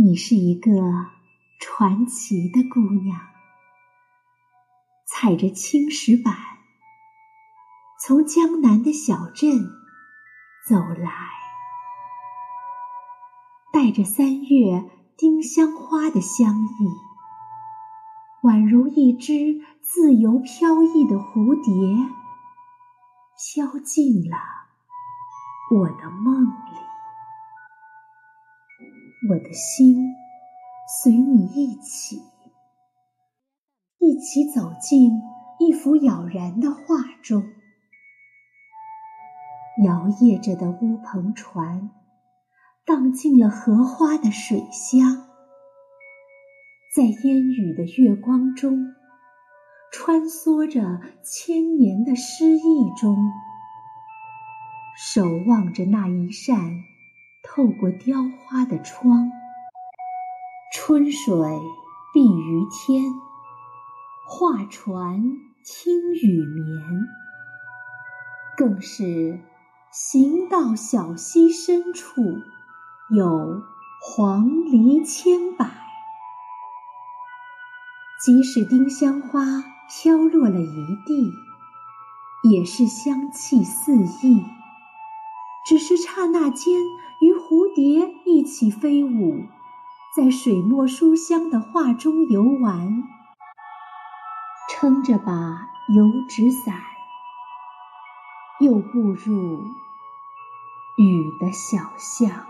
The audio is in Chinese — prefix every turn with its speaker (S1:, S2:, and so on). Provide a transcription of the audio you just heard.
S1: 你是一个传奇的姑娘，踩着青石板，从江南的小镇走来，带着三月丁香花的香意，宛如一只自由飘逸的蝴蝶，飘进了我的梦里。我的心随你一起，一起走进一幅杳然的画中。摇曳着的乌篷船，荡进了荷花的水乡，在烟雨的月光中，穿梭着千年的诗意中，守望着那一扇。透过雕花的窗，春水碧于天，画船听雨眠。更是行到小溪深处，有黄鹂千百。即使丁香花飘落了一地，也是香气四溢。只是刹那间，与蝴蝶一起飞舞，在水墨书香的画中游玩，撑着把油纸伞，又步入雨的小巷。